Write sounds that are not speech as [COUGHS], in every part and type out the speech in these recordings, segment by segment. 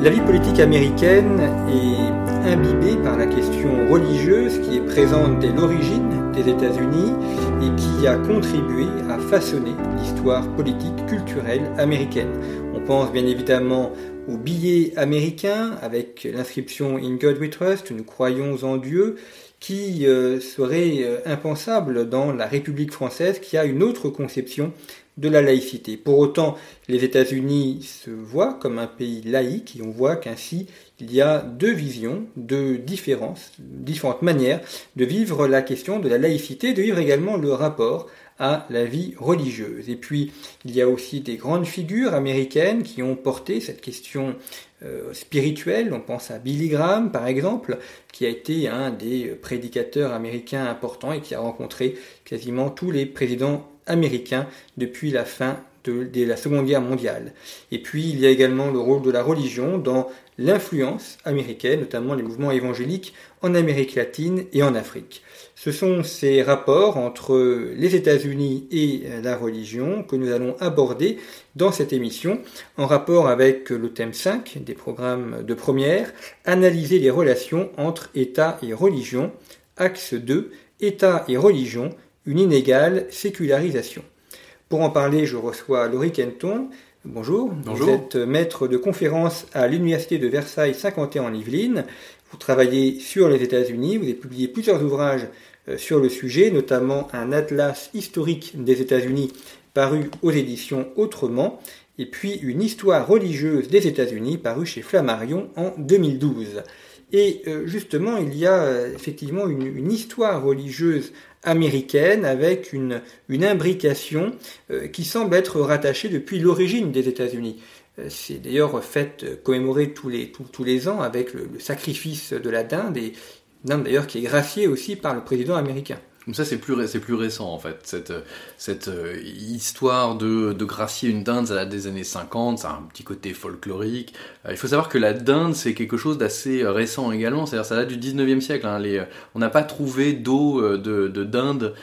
La vie politique américaine est imbibée par la question religieuse qui est présente dès l'origine des États-Unis et qui a contribué à façonner l'histoire politique culturelle américaine. On pense bien évidemment au billet américain avec l'inscription In God We Trust, nous croyons en Dieu, qui euh, serait euh, impensable dans la République française qui a une autre conception de la laïcité. Pour autant, les États-Unis se voient comme un pays laïque et on voit qu'ainsi il y a deux visions, deux différences, différentes manières de vivre la question de la laïcité, de vivre également le rapport à la vie religieuse. Et puis, il y a aussi des grandes figures américaines qui ont porté cette question euh, spirituelle. On pense à Billy Graham, par exemple, qui a été un des prédicateurs américains importants et qui a rencontré quasiment tous les présidents américain depuis la fin de, la Seconde Guerre mondiale. Et puis il y a également le rôle de la religion dans l'influence américaine, notamment les mouvements évangéliques en Amérique latine et en Afrique. Ce sont ces rapports entre les États-Unis et la religion que nous allons aborder dans cette émission, en rapport avec le thème 5 des programmes de première, analyser les relations entre État et religion, axe 2, État et religion, une inégale sécularisation. Pour en parler, je reçois Laurie Kenton. Bonjour. Bonjour. Vous êtes maître de conférence à l'Université de Versailles 51 en Yvelines. Vous travaillez sur les États-Unis. Vous avez publié plusieurs ouvrages euh, sur le sujet, notamment un atlas historique des États-Unis paru aux éditions Autrement, et puis une histoire religieuse des États-Unis paru chez Flammarion en 2012. Et euh, justement, il y a euh, effectivement une, une, histoire religieuse américaine avec une, une imbrication euh, qui semble être rattachée depuis l'origine des États-Unis. C'est d'ailleurs fait commémorer tous les, tous, les ans avec le, le, sacrifice de la dinde, et dinde d'ailleurs qui est graciée aussi par le président américain. Ça c'est plus c'est plus récent en fait cette cette euh, histoire de de gracier une dinde ça date des années 50 ça a un petit côté folklorique euh, il faut savoir que la dinde c'est quelque chose d'assez récent également c'est-à-dire ça date du 19e siècle hein. On n'a pas trouvé d'eau euh, de, de dinde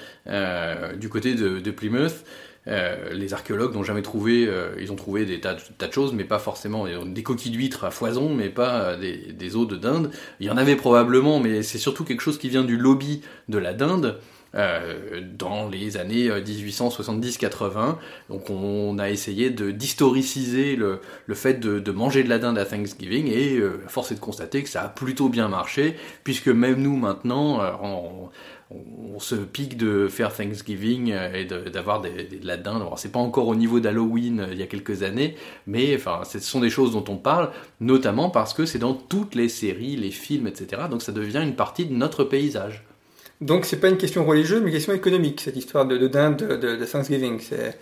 du côté de, de Plymouth euh, les archéologues n'ont jamais trouvé, euh, ils ont trouvé des tas, tas, de choses, mais pas forcément des coquilles d'huîtres à foison, mais pas des, des os de dinde. Il y en avait probablement, mais c'est surtout quelque chose qui vient du lobby de la dinde. Euh, dans les années 1870-80. Donc on a essayé d'historiciser le, fait de, manger de la dinde à Thanksgiving et euh, force est de constater que ça a plutôt bien marché puisque même nous maintenant on, on se pique de faire Thanksgiving et d'avoir de, la dinde. C'est pas encore au niveau d'Halloween il y a quelques années, mais enfin ce sont des choses dont on parle, notamment parce que c'est dans toutes les séries, les films, etc. Donc ça devient une partie de notre paysage. Donc c'est pas une question religieuse, mais une question économique, cette histoire de, de dinde de, de, Thanksgiving. C'est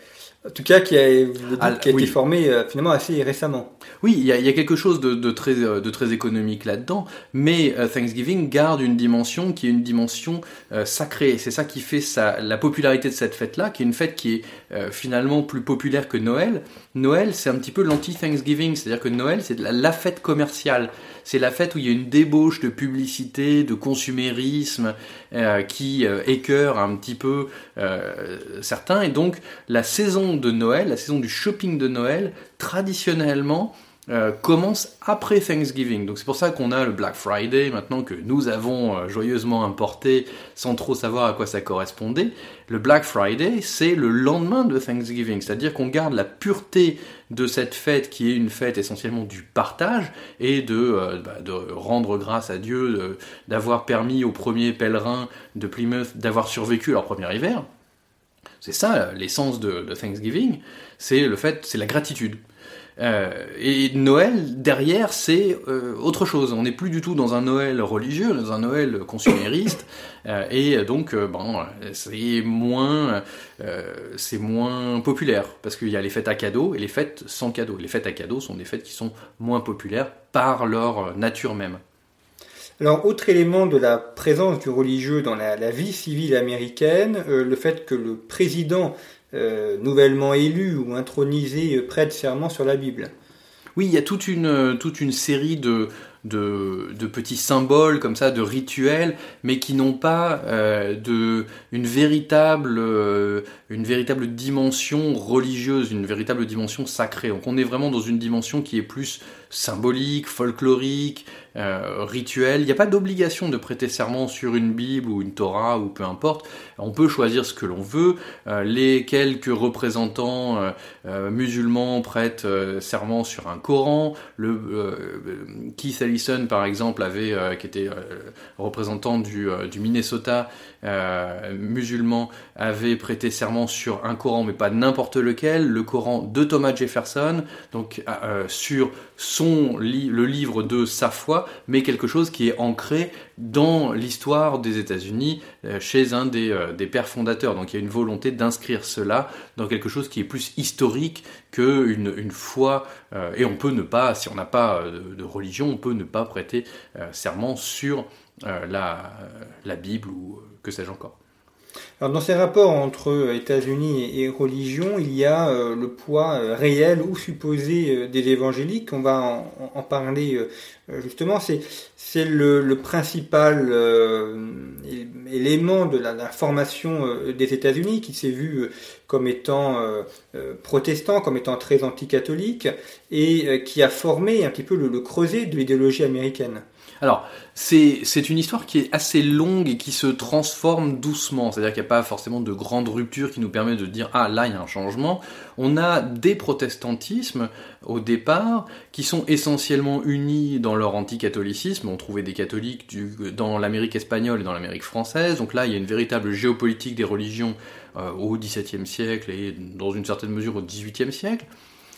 en tout cas qui a, ah, qui a oui. été formé euh, finalement assez récemment. Oui, il y a, il y a quelque chose de, de, très, de très économique là-dedans, mais euh, Thanksgiving garde une dimension qui est une dimension euh, sacrée. C'est ça qui fait sa, la popularité de cette fête-là, qui est une fête qui est euh, finalement plus populaire que Noël. Noël, c'est un petit peu l'anti-Thanksgiving, c'est-à-dire que Noël, c'est la, la fête commerciale. C'est la fête où il y a une débauche de publicité, de consumérisme euh, qui euh, écœure un petit peu euh, certains. Et donc la saison de Noël, la saison du shopping de Noël, traditionnellement, euh, commence après Thanksgiving. Donc c'est pour ça qu'on a le Black Friday maintenant que nous avons euh, joyeusement importé sans trop savoir à quoi ça correspondait. Le Black Friday, c'est le lendemain de Thanksgiving, c'est-à-dire qu'on garde la pureté de cette fête qui est une fête essentiellement du partage et de, euh, bah, rendre grâce à Dieu d'avoir permis aux premiers pèlerins de Plymouth d'avoir survécu leur premier hiver. C'est ça l'essence de, de Thanksgiving, c'est le fait, c'est la gratitude. Euh, et Noël, derrière, c'est euh, autre chose. On n'est plus du tout dans un Noël religieux, dans un Noël consumériste. [COUGHS] Euh, et donc, bon, c'est moins, c'est moins populaire. Parce qu'il y a les fêtes à cadeaux et les fêtes sans cadeaux. Les fêtes à cadeaux sont des fêtes qui sont moins populaires par leur nature même. Alors, autre élément de la présence du religieux dans la, la vie civile américaine, le fait que le président euh, nouvellement élu ou intronisé euh, prête serment sur la Bible. Oui, il y a toute une, euh, toute une série de, de, de, petits symboles comme ça, de rituels, mais qui n'ont pas de, une, véritable, une véritable dimension religieuse, une véritable dimension sacrée. Donc on est vraiment dans une dimension qui est plus symbolique, folklorique, euh, rituel. Il n'y a pas d'obligation de prêter serment sur une Bible ou une Torah ou peu importe. On peut choisir ce que l'on veut. Euh, les quelques représentants euh, musulmans prêtent serment sur un Coran. Keith Ellison, par exemple, qui était représentant du, du Minnesota musulman, avait prêté serment sur un Coran, mais pas n'importe lequel. Le Coran de Thomas Jefferson, donc sur son le livre de sa foi, mais quelque chose qui est ancré dans l'histoire des États-Unis euh, chez un euh, des, pères fondateurs. Donc il y a une volonté d'inscrire cela dans quelque chose qui est plus historique qu'une une foi. Euh, et on peut ne pas, si on n'a pas de, religion, on peut ne pas prêter serment sur la Bible ou que sais-je encore. Alors dans ces rapports entre États-Unis et, religion, il y a euh, le poids euh, réel ou supposé euh, des évangéliques. On va en, parler justement. C'est le, principal élément de la, formation des États-Unis qui s'est vu comme étant protestant, comme étant très anticatholique et qui a formé un petit peu le creuset de l'idéologie américaine. Alors, c'est une histoire qui est assez longue et qui se transforme doucement. C'est-à-dire qu'il n'y a pas forcément de grande rupture qui nous permet de dire ah là il y a un changement. On a des protestantismes au départ qui sont essentiellement unis dans leur anticatholicisme. On trouvait des catholiques dans l'Amérique espagnole et dans l'Amérique française. Donc là il y a une véritable géopolitique des religions euh, au XVIIe siècle et dans une certaine mesure au XVIIIe siècle.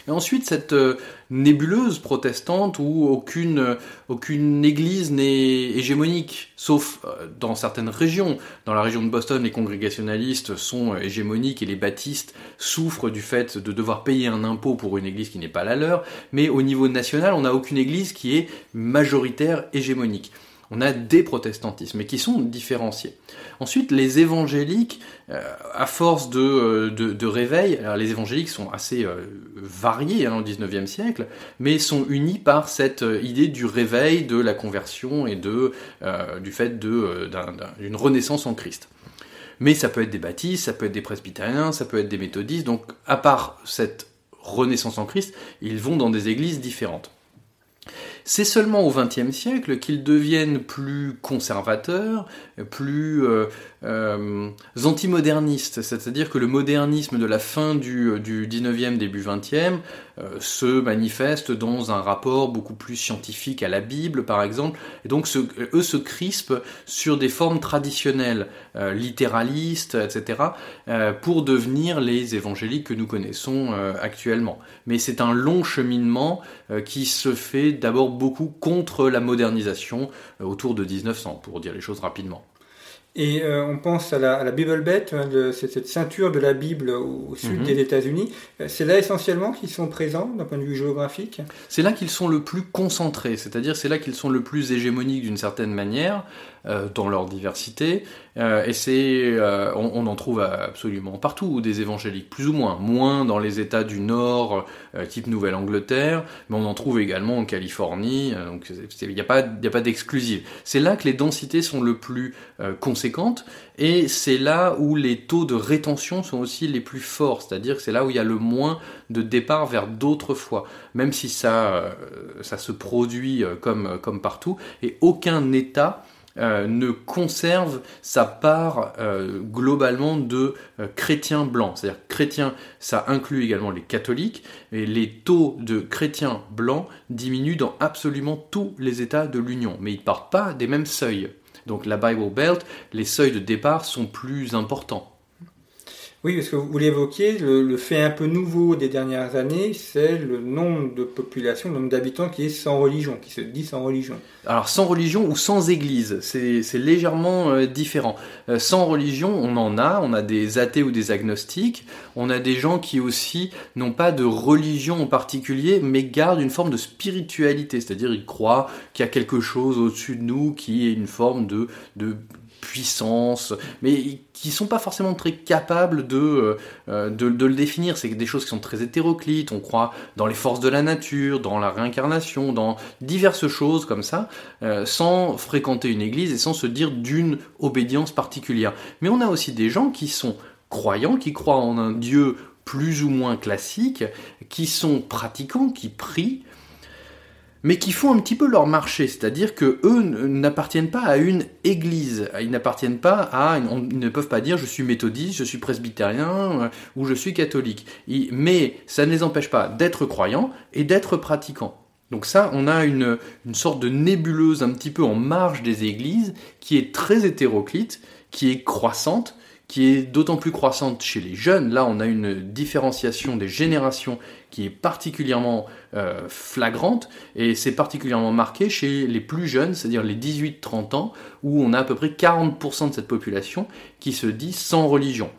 Et ensuite, cette euh, nébuleuse protestante où aucune, aucune église n'est hégémonique, sauf euh, dans certaines régions. Dans la région de Boston, les congrégationalistes sont euh, hégémoniques et les baptistes souffrent du fait de devoir payer un impôt pour une église qui n'est pas la leur. Mais au niveau national, on n'a aucune église qui est majoritaire hégémonique on a des protestantismes, mais qui sont différenciés. Ensuite, les évangéliques, euh, à force de, euh, de, réveil, alors les évangéliques sont assez euh, variés hein, au XIXe siècle, mais sont unis par cette idée du réveil, de la conversion et du fait d'une renaissance en Christ. Mais ça peut être des baptistes, ça peut être des presbytériens, ça peut être des méthodistes, donc à part cette renaissance en Christ, ils vont dans des églises différentes. C'est seulement au XXe siècle qu'ils deviennent plus conservateurs, plus euh, euh, antimodernistes, c'est-à-dire que le modernisme de la fin du, du 19e, début 20e euh, se manifeste dans un rapport beaucoup plus scientifique à la Bible, par exemple, et donc eux se crispent sur des formes traditionnelles, littéralistes, etc., pour devenir les évangéliques que nous connaissons actuellement. Mais c'est un long cheminement qui se fait d'abord beaucoup contre la modernisation euh, autour de 1900, pour dire les choses rapidement. Et euh, on pense à la, Bible Belt, hein, cette ceinture de la Bible au, sud mhm. des États-Unis. Euh, c'est là essentiellement qu'ils sont présents d'un point de vue géographique? C'est là qu'ils sont le plus concentrés, c'est-à-dire c'est là qu'ils sont le plus hégémoniques d'une certaine manière. Dans leur diversité. et c'est, on, on, en trouve absolument partout des évangéliques, plus ou moins, moins dans les États du Nord, type Nouvelle-Angleterre, mais on en trouve également en Californie. donc il n'y a pas, pas d'exclusive. C'est là que les densités sont le plus conséquentes, et c'est là où les taux de rétention sont aussi les plus forts, c'est-à-dire que c'est là où il y a le moins de départ vers d'autres fois, même si ça, euh, ça se produit euh, comme, comme partout, et aucun État euh, ne conserve sa part globalement de chrétiens blancs. C'est-à-dire chrétiens, ça inclut également les catholiques, et les taux de chrétiens blancs diminuent dans absolument tous les États de l'Union, mais ils ne partent pas des mêmes seuils. Donc la Bible Belt, les seuils de départ sont plus importants. Oui, parce que vous l'évoquiez, le, fait un peu nouveau des dernières années, c'est le nombre de population, le nombre d'habitants qui est sans religion, qui se dit sans religion. Alors sans religion ou sans église, c'est légèrement euh, différent. Euh, sans religion, on en a, on a des athées ou des agnostiques, on a des gens qui aussi n'ont pas de religion en particulier, mais gardent une forme de spiritualité, c'est-à-dire ils croient qu'il y a quelque chose au-dessus de nous qui est une forme de puissance, mais qui sont pas forcément très capables de, euh, de, le définir. C'est des choses qui sont très hétéroclites. On croit dans les forces de la nature, dans la réincarnation, dans diverses choses comme ça, euh, sans fréquenter une église et sans se dire d'une obédience particulière. Mais on a aussi des gens qui sont croyants, qui croient en un Dieu plus ou moins classique, qui sont pratiquants, qui prient, mais qui font un petit peu leur marché, c'est-à-dire que eux n'appartiennent pas à une église, ils n'appartiennent pas à, ils ne peuvent pas dire je suis méthodiste, je suis presbytérien euh, ou je suis catholique, mais ça ne les empêche pas d'être croyants et d'être pratiquants. Donc ça, on a une, une sorte de nébuleuse un petit peu en marge des églises qui est très hétéroclite, qui est croissante, qui est d'autant plus croissante chez les jeunes. Là, on a une différenciation des générations qui est particulièrement euh, flagrante, et c'est particulièrement marqué chez les plus jeunes, c'est-à-dire les 18-30 ans, où on a à peu près 40% de cette population qui se dit sans religion.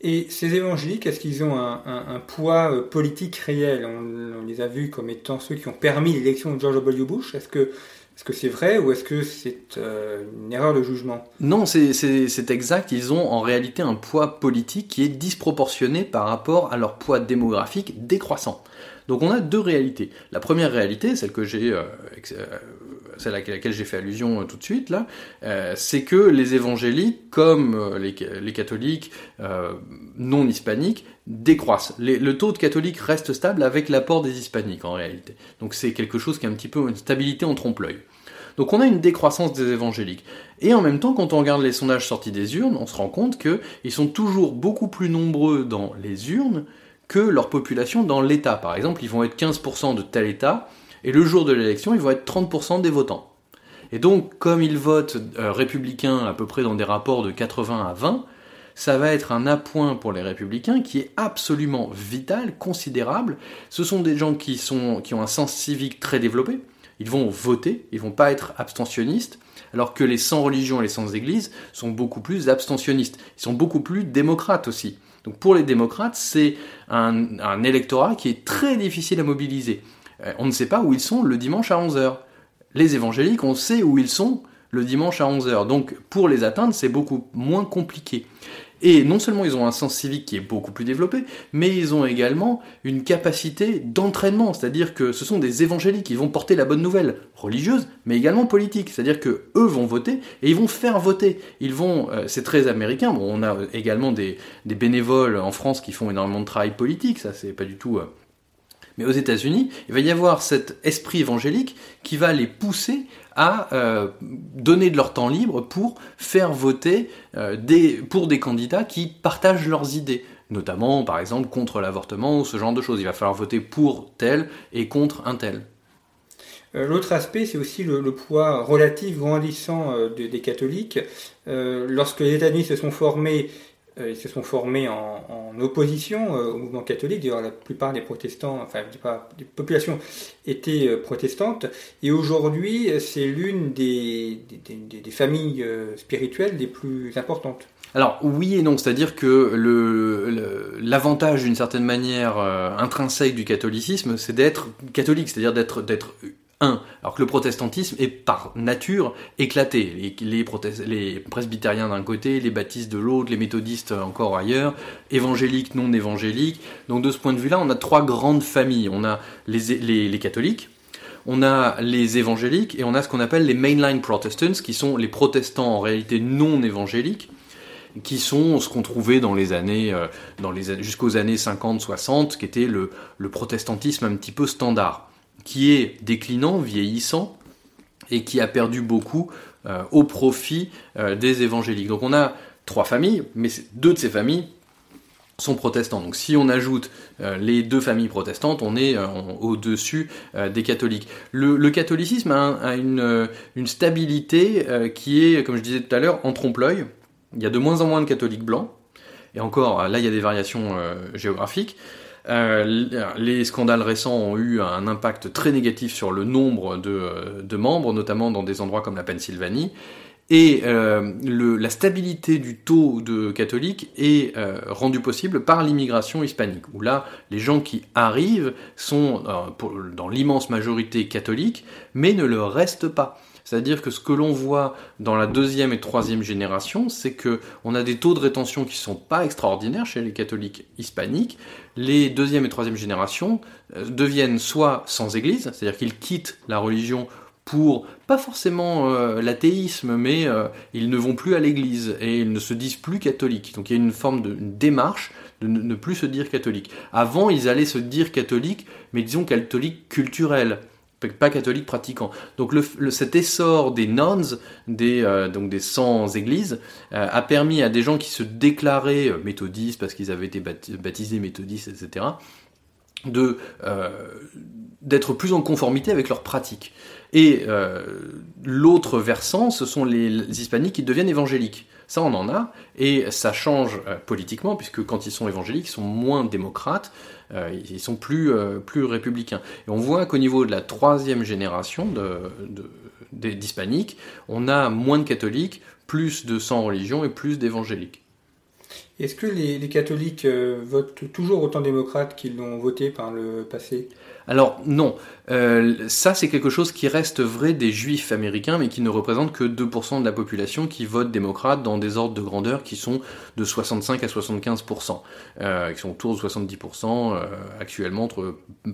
Et ces évangéliques, est-ce qu'ils ont un, poids euh, politique réel? On, les a vus comme étant ceux qui ont permis l'élection de George W. Bush? Est-ce que est-ce que c'est vrai ou est-ce que c'est euh, une erreur de jugement? Non, c'est exact. Ils ont en réalité un poids politique qui est disproportionné par rapport à leur poids démographique décroissant. Donc on a deux réalités. La première réalité, celle que j'ai, euh, euh, celle à laquelle j'ai fait allusion tout de suite là, c'est que les évangéliques, comme les, les catholiques non hispaniques, décroissent. le taux de catholiques reste stable avec l'apport des hispaniques en réalité. Donc c'est quelque chose qui est un petit peu une stabilité en trompe-l'œil. Donc on a une décroissance des évangéliques. Et en même temps, quand on regarde les sondages sortis des urnes, on se rend compte qu'ils sont toujours beaucoup plus nombreux dans les urnes que leur population dans l'État. Par exemple, ils vont être 15% de tel État, et le jour de l'élection, ils vont être 30% des votants. Et donc, comme ils votent euh, républicains à peu près dans des rapports de 80 à 20, ça va être un appoint pour les républicains qui est absolument vital, considérable. Ce sont des gens qui, sont, qui ont un sens civique très développé. Ils vont voter, ils vont pas être abstentionnistes, alors que les sans religion et les sans église sont beaucoup plus abstentionnistes. Ils sont beaucoup plus démocrates aussi. Donc pour les démocrates, c'est un, un électorat qui est très difficile à mobiliser. Euh, on ne sait pas où ils sont le dimanche à 11h. Les évangéliques, on sait où ils sont le dimanche à 11h. Donc pour les atteindre, c'est beaucoup moins compliqué. Et non seulement ils ont un sens civique qui est beaucoup plus développé, mais ils ont également une capacité d'entraînement, c'est-à-dire que ce sont des évangéliques, qui vont porter la bonne nouvelle religieuse, mais également politique, c'est-à-dire que eux vont voter et ils vont faire voter. Ils vont, euh, c'est très américain. Bon, on a également des, bénévoles en France qui font énormément de travail politique, ça c'est pas du tout. Euh, mais aux États-Unis, il va y avoir cet esprit évangélique qui va les pousser à euh, donner de leur temps libre pour faire voter euh, pour des candidats qui partagent leurs idées notamment par exemple contre l'avortement ou ce genre de choses. Il va falloir voter pour tel et contre un tel. Euh, l'autre aspect, c'est aussi le, poids relatif grandissant des catholiques. lorsque les États-Unis se sont formés ils se sont formés en, opposition euh, au mouvement catholique. D'ailleurs, la plupart des protestants, enfin, je dis pas, des populations étaient euh, protestantes. Et aujourd'hui, c'est l'une des, des, familles spirituelles les plus importantes. Alors oui et non, c'est-à-dire que l'avantage d'une certaine manière intrinsèque du catholicisme, c'est d'être catholique, c'est-à-dire d'être un. Alors que le protestantisme est par nature éclaté. Les, presbytériens d'un côté, les baptistes de l'autre, les méthodistes encore ailleurs, évangéliques, non évangéliques. Donc de ce point de vue-là, on a trois grandes familles. On a les, catholiques, on a les évangéliques et on a ce qu'on appelle les mainline protestants, qui sont les protestants en réalité non évangéliques qui sont ce qu'on trouvait dans les années, euh, jusqu'aux années 50-60, qui était le, protestantisme un petit peu standard, qui est déclinant, vieillissant, et qui a perdu beaucoup euh, au profit euh, des évangéliques. Donc on a trois familles, mais deux de ces familles sont protestants. Donc si on ajoute les deux familles protestantes, on est au-dessus des catholiques. Le, catholicisme a, une, stabilité qui est, comme je disais tout à l'heure, en trompe-l'œil. Il y a de moins en moins de catholiques blancs. Et encore, là, il y a des variations euh, géographiques. Euh, les scandales récents ont eu un impact très négatif sur le nombre de, euh, membres, notamment dans des endroits comme la Pennsylvanie. Et le, la stabilité du taux de catholiques est rendue possible par l'immigration hispanique, où là, les gens qui arrivent sont dans l'immense majorité catholiques, mais ne le restent pas. C'est-à-dire que ce que l'on voit dans la deuxième et troisième génération, c'est que on a des taux de rétention qui sont pas extraordinaires chez les catholiques hispaniques. Les deuxième et troisième générations euh, deviennent soit sans église, c'est-à-dire qu'ils quittent la religion pour pas forcément euh, l'athéisme, mais euh, ils ne vont plus à l'église et ils ne se disent plus catholiques. Donc il y a une forme de démarche de ne plus se dire catholique. Avant, ils allaient se dire catholiques, mais disons catholiques culturels pas catholiques pratiquants. Donc le, cet essor des nuns, des, euh, donc des sans-églises, euh, a permis à des gens qui se déclaraient euh, méthodistes parce qu'ils avaient été baptisés méthodistes, etc., de d'être plus en conformité avec leurs pratiques. Et l'autre versant, ce sont les, les hispaniques qui deviennent évangéliques. Ça, on en a, et ça change politiquement, puisque quand ils sont évangéliques, ils sont moins démocrates, euh, ils sont plus, euh, plus républicains. Et on voit qu'au niveau de la troisième génération d'hispaniques, on a moins de catholiques, plus de sans religion et plus d'évangéliques. Est-ce que les, les catholiques euh, votent toujours autant démocrates qu'ils l'ont voté par le passé? Alors non, euh, ça c'est quelque chose qui reste vrai des juifs américains, mais qui ne représente que 2% de la population qui vote démocrate dans des ordres de grandeur qui sont de 65 à 75%, euh, qui sont autour de 70% euh, actuellement,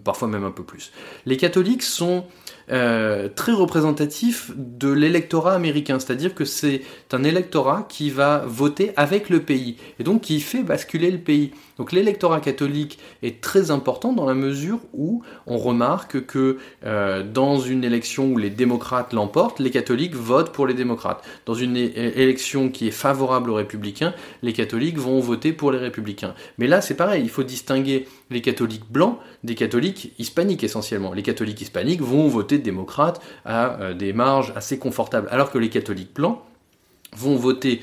parfois même un peu plus. Les catholiques sont très représentatif de l'électorat américain, c'est-à-dire que c'est un électorat qui va voter avec le pays et donc qui fait basculer le pays. Donc l'électorat catholique est très important dans la mesure où on remarque que euh, dans une élection où les démocrates l'emportent, les catholiques votent pour les démocrates. Dans une élection qui est favorable aux républicains, les catholiques vont voter pour les républicains. Mais là c'est pareil, il faut distinguer les catholiques blancs des catholiques hispaniques essentiellement. Les catholiques hispaniques vont voter démocrates à euh, des marges assez confortables, alors que les catholiques blancs vont voter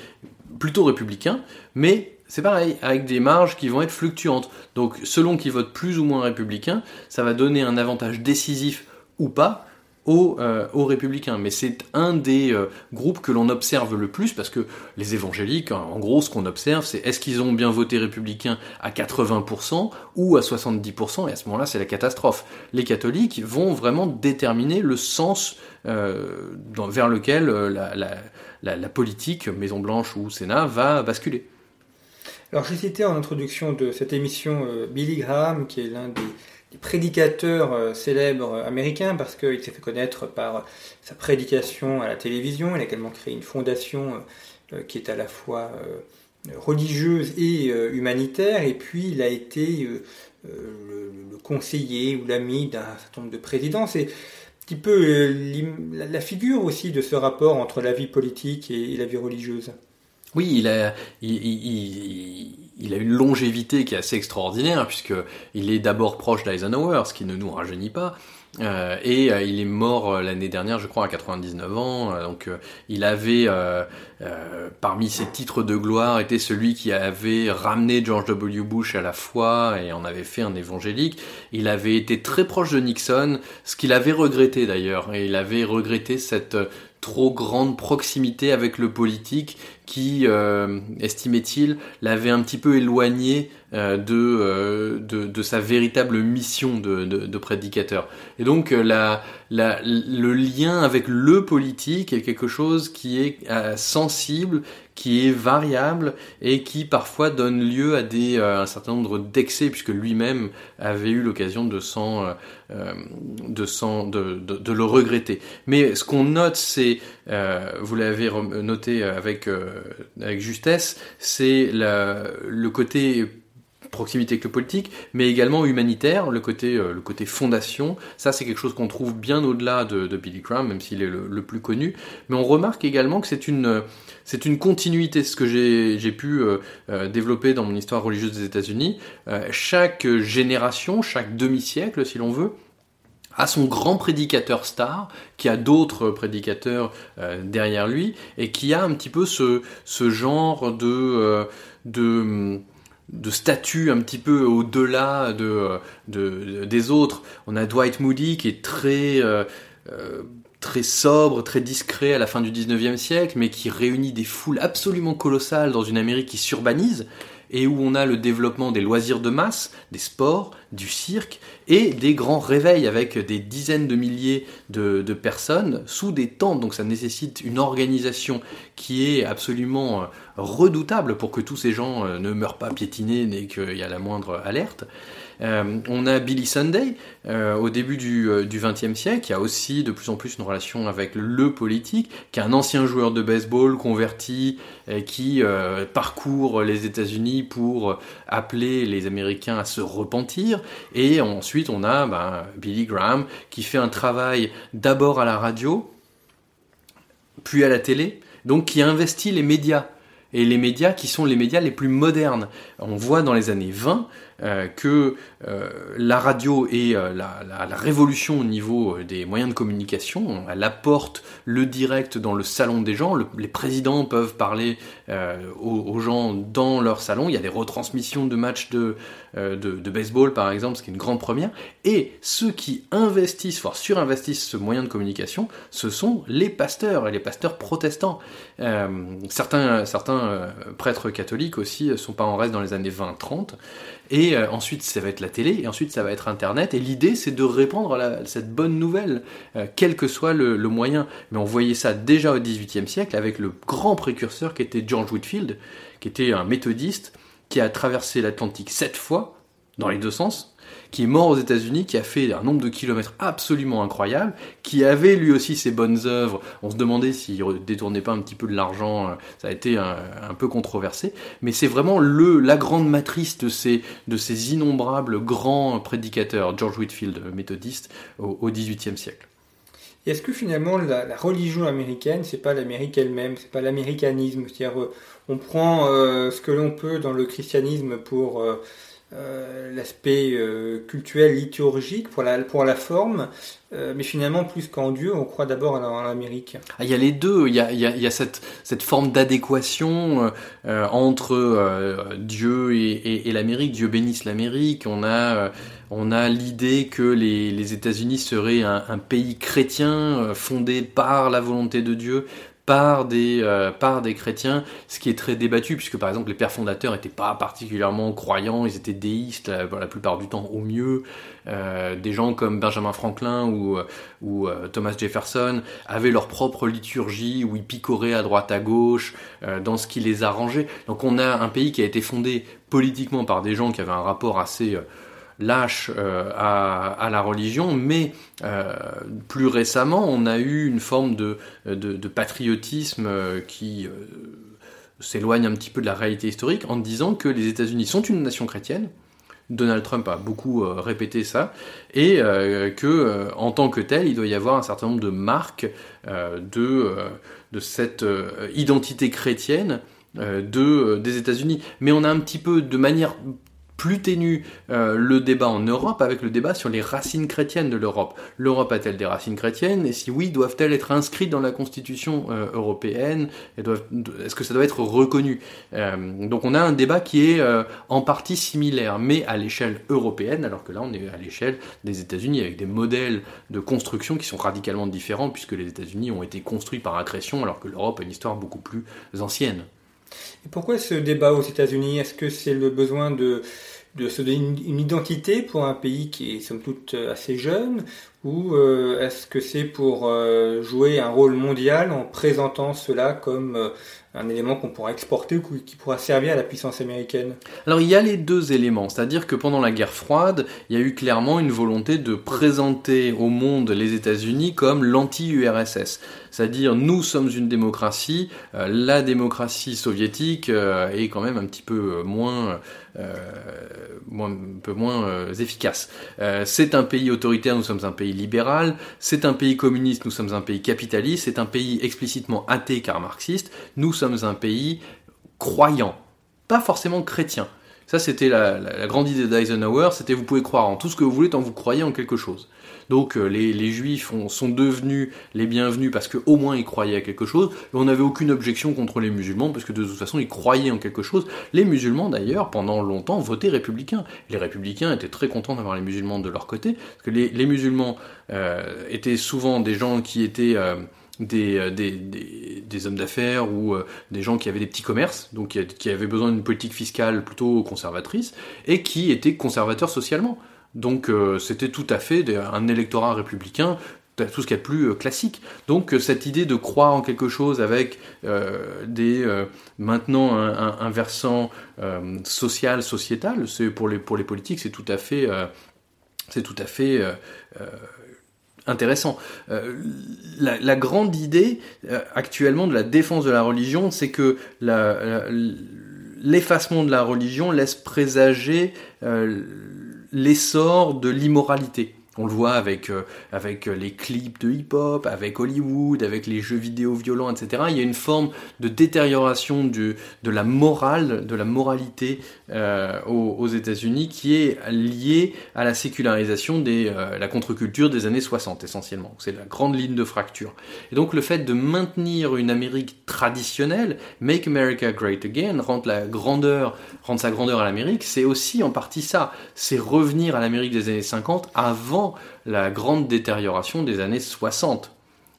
plutôt républicains, mais c'est pareil, avec des marges qui vont être fluctuantes. Donc selon qu'ils votent plus ou moins républicains, ça va donner un avantage décisif ou pas euh, aux, républicains. Mais c'est un des euh, groupes que l'on observe le plus parce que les évangéliques, en gros, ce qu'on observe, c'est est-ce qu'ils ont bien voté républicain à 80% ou à 70% et à ce moment-là, c'est la catastrophe. Les catholiques vont vraiment déterminer le sens euh, vers lequel la, politique, Maison Blanche ou Sénat, va basculer. Alors j'ai cité en introduction de cette émission Billy Graham, qui est l'un des prédicateurs euh, célèbres américains parce qu'il s'est fait connaître par sa prédication à la télévision. Il a également créé une fondation euh, euh, qui est à la fois religieuse et humanitaire. Et puis il a été le, conseiller ou l'ami d'un certain nombre de présidents. C'est un petit peu la figure aussi de ce rapport entre la vie politique et la vie religieuse. Oui, il a, il, une longévité qui est assez extraordinaire, puisque il est d'abord proche d'Eisenhower, ce qui ne nous rajeunit pas. Euh, et euh, il est mort euh, l'année dernière, je crois, à 99 ans. donc, il avait, parmi ses titres de gloire, été celui qui avait ramené George W. Bush à la foi et en avait fait un évangélique. Il avait été très proche de Nixon, ce qu'il avait regretté d'ailleurs. Et il avait regretté cette trop grande proximité avec le politique qui, estimait-il, l'avait un petit peu éloigné de, de, de, sa véritable mission de, de, prédicateur. Et donc la, la, le lien avec le politique est quelque chose qui est sensible, qui est variable et qui parfois donne lieu à des, un certain nombre d'excès, puisque lui-même avait eu l'occasion de euh, de, de, de, le regretter. Mais ce qu'on note, c'est, euh, vous l'avez noté avec, euh, avec justesse, c'est le côté proximité avec le politique, mais également humanitaire, le côté, le côté fondation. Ça, c'est quelque chose qu'on trouve bien au-delà de, Billy Graham, même s'il est le, plus connu. Mais on remarque également que c'est une, c'est une continuité, ce que j'ai pu développer dans mon histoire religieuse des États-Unis. chaque génération, chaque demi-siècle, si l'on veut, à son grand prédicateur star, qui a d'autres prédicateurs euh, derrière lui, et qui a un petit peu ce, ce genre de, euh, de, de statut un petit peu au-delà de, de, des autres. On a Dwight Moody qui est très... Euh, très sobre, très discret à la fin du 19e siècle, mais qui réunit des foules absolument colossales dans une Amérique qui s'urbanise et où on a le développement des loisirs de masse, des sports, du cirque et des grands réveils avec des dizaines de milliers de, personnes sous des tentes. Donc ça nécessite une organisation qui est absolument euh, redoutable pour que tous ces gens euh, ne meurent pas piétinés et qu'il y a la moindre alerte. Euh, on a Billy Sunday euh, au début du XXe euh, siècle, qui a aussi de plus en plus une relation avec le politique, qui est un ancien joueur de baseball converti, qui parcourt les États-Unis pour appeler les Américains à se repentir. Et ensuite, on a ben, Billy Graham qui fait un travail d'abord à la radio, puis à la télé, donc qui investit les médias et les médias qui sont les médias les plus modernes. On voit dans les années 20 euh, que euh, la radio est euh, la, révolution au niveau des moyens de communication. Elle apporte le direct dans le salon des gens. les présidents peuvent parler aux, gens dans leur salon. Il y a des retransmissions de matchs de, baseball, par exemple, ce qui est une grande première. Et ceux qui investissent, voire surinvestissent ce moyen de communication, ce sont les pasteurs et les pasteurs protestants. certains prêtres catholiques aussi sont pas en reste dans les années 20-30. Et euh, ensuite, ça va être la télé, et ensuite, ça va être Internet. Et l'idée, c'est de répandre cette bonne nouvelle, euh, quel que soit le, moyen. Mais on voyait ça déjà au XVIIIe siècle avec le grand précurseur qui était George Whitfield, qui était un méthodiste qui a traversé l'Atlantique sept fois, dans les deux sens, qui est mort aux États-Unis, qui a fait un nombre de kilomètres absolument incroyable, qui avait lui aussi ses bonnes œuvres. On se demandait s'il détournait pas un petit peu de l'argent, euh, ça a été un, peu controversé, mais c'est vraiment le, la grande matrice de ces, de ces innombrables grands prédicateurs, George Whitfield, méthodiste, au XVIIIe siècle. Est-ce que finalement la, religion américaine, c'est pas l'Amérique elle-même, c'est pas l'américanisme, c'est-à-dire euh, on prend euh, ce que l'on peut dans le christianisme pour l'aspect euh, culturel, liturgique pour la, pour la forme, euh, mais finalement plus qu'en Dieu, on croit d'abord en, l'Amérique. Ah, il y a les deux, il y a, il y a, cette, cette forme d'adéquation entre Dieu et, l'Amérique, Dieu bénisse l'Amérique, on a... on a l'idée que les, États-Unis seraient un, pays chrétien fondé par la volonté de Dieu, par des, euh, par des chrétiens, ce qui est très débattu, puisque par exemple les pères fondateurs n'étaient pas particulièrement croyants, ils étaient déistes la, la plupart du temps au mieux. Euh, des gens comme Benjamin Franklin ou, euh, Thomas Jefferson avaient leur propre liturgie où ils picoraient à droite à gauche dans ce qui les arrangeait. Donc on a un pays qui a été fondé politiquement par des gens qui avaient un rapport assez lâche euh, à, la religion, mais euh, plus récemment, on a eu une forme de, patriotisme euh, qui s'éloigne un petit peu de la réalité historique en disant que les États-Unis sont une nation chrétienne. Donald Trump a beaucoup répété ça, et que en tant que tel, il doit y avoir un certain nombre de marques de, cette identité chrétienne de, des États-Unis. Mais on a un petit peu de manière plus ténu euh, le débat en Europe avec le débat sur les racines chrétiennes de l'Europe. L'Europe a-t-elle des racines chrétiennes? Et si oui, doivent-elles être inscrites dans la Constitution euh, européenne? Est-ce que ça doit être reconnu? Euh, Donc on a un débat qui est en partie similaire, mais à l'échelle européenne, alors que là on est à l'échelle des États-Unis avec des modèles de construction qui sont radicalement différents puisque les États-Unis ont été construits par accrétion alors que l'Europe a une histoire beaucoup plus ancienne. Et pourquoi ce débat aux États-Unis? Est-ce que c'est le besoin de, se donner une, identité pour un pays qui est somme toute assez jeune? Ou euh, est-ce que c'est pour euh, jouer un rôle mondial en présentant cela comme euh, un élément qu'on pourra exporter ou qui pourra servir à la puissance américaine Alors il y a les deux éléments, c'est-à-dire que pendant la guerre froide, il y a eu clairement une volonté de présenter au monde les États-Unis comme l'anti-URSS. C'est-à-dire nous sommes une démocratie, euh, la démocratie soviétique euh, est quand même un petit peu moins, euh, moins un peu moins efficace. c'est un pays autoritaire, nous sommes un pays libéral. C'est un pays communiste, nous sommes un pays capitaliste. C'est un pays explicitement athée car marxiste. Nous sommes un pays croyant, pas forcément chrétien. Ça, c'était la, grande idée d'Eisenhower, c'était vous pouvez croire en tout ce que vous voulez tant vous croyez en quelque chose. Donc euh, les, juifs sont devenus les bienvenus parce qu'au moins ils croyaient à quelque chose, on n'avait aucune objection contre les musulmans parce que de toute façon ils croyaient en quelque chose. Les musulmans d'ailleurs, pendant longtemps, votaient républicains. Les républicains étaient très contents d'avoir les musulmans de leur côté, parce que les, musulmans euh, étaient souvent des gens qui étaient... Euh, des, des, hommes d'affaires ou des gens qui avaient des petits commerces, donc qui, avaient besoin d'une politique fiscale plutôt conservatrice, et qui étaient conservateurs socialement. Donc euh, c'était tout à fait un électorat républicain tout ce qu'il y a de plus euh, classique. Donc euh, cette idée de croire en quelque chose avec des maintenant un, versant social, sociétal, pour les pour les politiques, c'est tout à fait c'est tout à fait intéressant. La, grande idée actuellement de la défense de la religion, c'est que l'effacement de la religion laisse présager l'essor de l'immoralité. On le voit avec, euh, avec euh, les clips de hip-hop, avec Hollywood, avec les jeux vidéo violents, etc. Il y a une forme de détérioration de la morale, de la moralité euh, aux, États-Unis qui est liée à la sécularisation de la contre-culture des années 60 essentiellement. C'est la grande ligne de fracture. Et donc le fait de maintenir une Amérique traditionnelle, Make America Great Again, rendre la grandeur, sa grandeur à l'Amérique, c'est aussi en partie ça. C'est revenir à l'Amérique des années 50 avant la grande détérioration des années 60.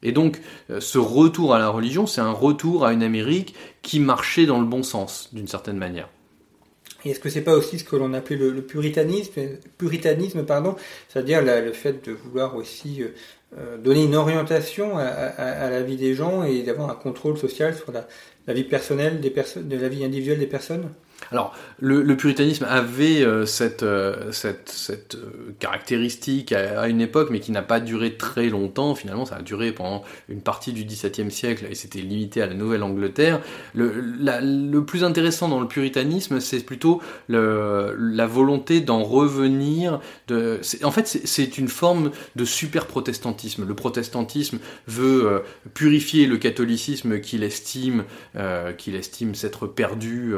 Et donc, euh, ce retour à la religion, c'est un retour à une Amérique qui marchait dans le bon sens, d'une certaine manière. Et est-ce que c'est pas aussi ce que l'on appelait le, puritanisme, puritanisme pardon, c'est-à-dire le fait de vouloir aussi euh, euh, donner une orientation à, la vie des gens et d'avoir un contrôle social sur la, vie personnelle de la vie individuelle des personnes? Alors, le, puritanisme avait euh, cette, euh, euh, caractéristique à, une époque, mais qui n'a pas duré très longtemps. Finalement, ça a duré pendant une partie du XVIIe siècle et c'était limité à la Nouvelle-Angleterre. Le, plus intéressant dans le puritanisme, c'est plutôt la volonté d'en revenir. En fait, c'est une forme de super-protestantisme. Le protestantisme veut purifier le catholicisme qu'il estime, qu'il estime s'être perdu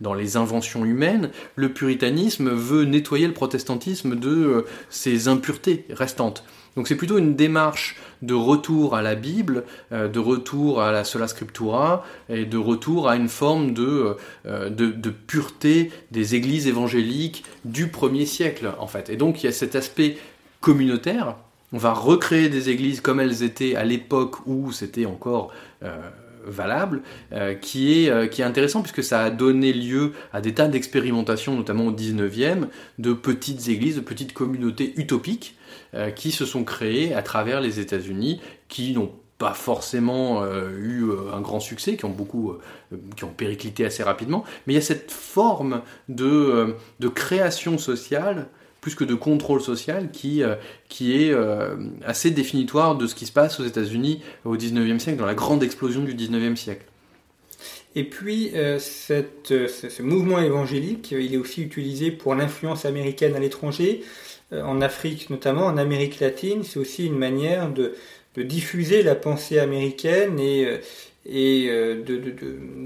dans les inventions humaines, le puritanisme veut nettoyer le protestantisme de euh, ses impuretés restantes. Donc c'est plutôt une démarche de retour à la Bible, euh, de retour à la sola scriptura et de retour à une forme euh, de, de, pureté des églises évangéliques du premier siècle en fait. Et donc il y a cet aspect communautaire. On va recréer des églises comme elles étaient à l'époque où c'était encore valable, euh, qui, est, euh, qui est intéressant puisque ça a donné lieu à des tas d'expérimentations, notamment au 19e, de petites églises, de petites communautés utopiques euh, qui se sont créées à travers les États-Unis, qui n'ont pas forcément eu un grand succès, qui ont beaucoup, périclité assez rapidement, mais il y a cette forme de création sociale plus que de contrôle social qui, euh, qui est euh, assez définitoire de ce qui se passe aux États-Unis au 19e siècle, dans la grande explosion du 19e siècle. Et puis, euh, cette, ce, mouvement évangélique, il est aussi utilisé pour l'influence américaine à l'étranger, en Afrique notamment, en Amérique latine. C'est aussi une manière de, de, diffuser la pensée américaine et, et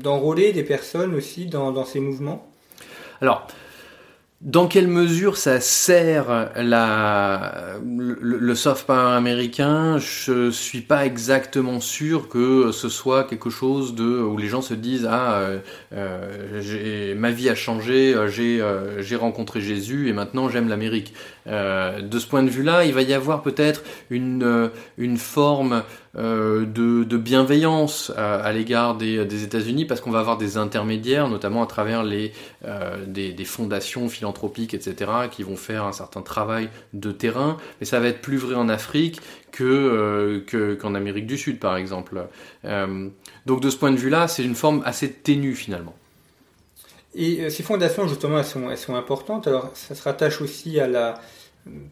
d'enrôler de, des personnes aussi dans, dans ces mouvements. Alors, dans quelle mesure ça sert la, le, soft power américain? Je suis pas exactement sûr que ce soit quelque chose de où les gens se disent ah euh, euh ma vie a changé, euh, euh, j'ai rencontré Jésus et maintenant j'aime l'Amérique. De ce point de vue-là, il va y avoir peut-être une, une forme de, de, bienveillance à, l'égard des, États-Unis parce qu'on va avoir des intermédiaires, notamment à travers des, fondations philanthropiques, etc., qui vont faire un certain travail de terrain. Mais ça va être plus vrai en Afrique que, qu'en Amérique du Sud, par exemple. donc de ce point de vue-là, c'est une forme assez ténue finalement. Et euh, ces fondations, justement, elles sont, elles importantes. Alors, ça se rattache aussi à la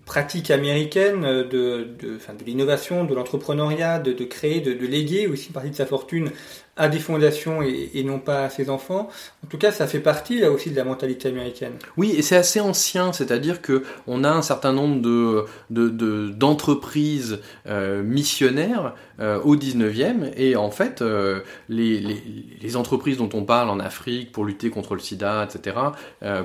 pratique américaine de, de, l'innovation, de l'entrepreneuriat, de, de, créer, de, de léguer aussi une partie de sa fortune à des fondations et, non pas à ses enfants. En tout cas, ça fait partie là aussi de la mentalité américaine. Oui, et c'est assez ancien, c'est-à-dire que on a un certain nombre de d'entreprises de, euh, missionnaires euh, au 19e et en fait euh, les, entreprises dont on parle en Afrique pour lutter contre le sida, etc.,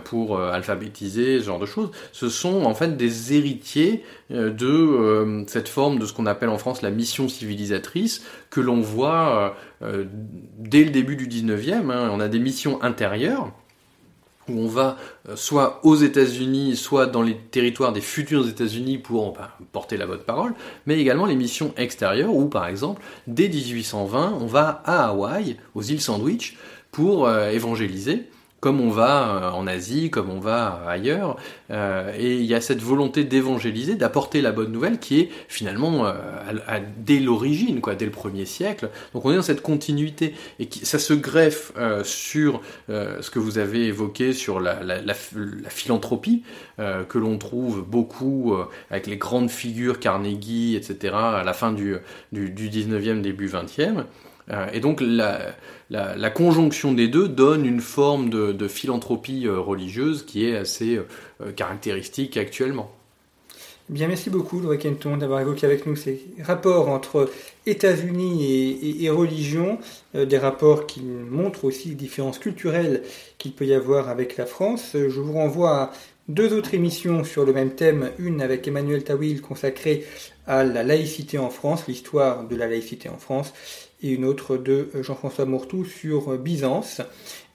pour alphabétiser, ce genre de choses, ce sont en fait des héritiers de cette forme de ce qu'on appelle en France la mission civilisatrice que l'on voit euh, dès le début du 19e. Hein, on a des missions intérieures où on va euh, soit aux États-Unis, soit dans les territoires des futurs États-Unis pour bah, porter la bonne parole, mais également les missions extérieures où, par exemple, dès 1820, on va à Hawaï, aux îles Sandwich, pour euh, évangéliser comme on va euh, en Asie, comme on va ailleurs. Euh, et il y a cette volonté d'évangéliser, d'apporter la bonne nouvelle qui est finalement euh, à, dès l'origine, quoi, dès le premier siècle. Donc on est dans cette continuité et ça se greffe sur ce que vous avez évoqué sur la philanthropie que l'on trouve beaucoup avec les grandes figures Carnegie, etc. à la fin du, du, du 19e, début 20e. Euh, et donc la, conjonction des deux donne une forme de, philanthropie euh, religieuse qui est assez euh, caractéristique actuellement. Bien, merci beaucoup, Louis Kenton, d'avoir évoqué avec nous ces rapports entre États-Unis et, religion, des rapports qui montrent aussi les différences culturelles qu'il peut y avoir avec la France. Je vous renvoie à deux autres émissions sur le même thème, une avec Emmanuel Tawil consacrée à la laïcité en France, l'histoire de la laïcité en France, et une autre de euh, Jean-François Mortou sur euh, Byzance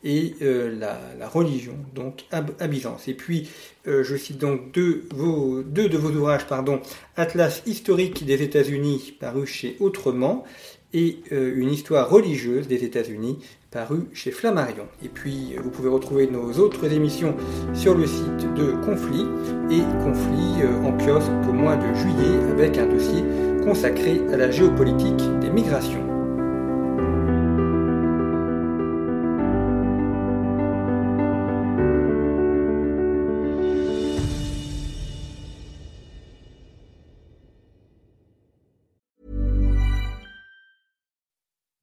et euh, la, religion donc à, Byzance. Et puis je cite donc deux, de vos ouvrages, pardon, Atlas historique des États-Unis paru chez Autrement et une histoire religieuse des États-Unis paru chez Flammarion. Et puis vous pouvez retrouver nos autres émissions sur le site de Conflit et Conflit en kiosque au mois de juillet avec un dossier consacré à la géopolitique des migrations.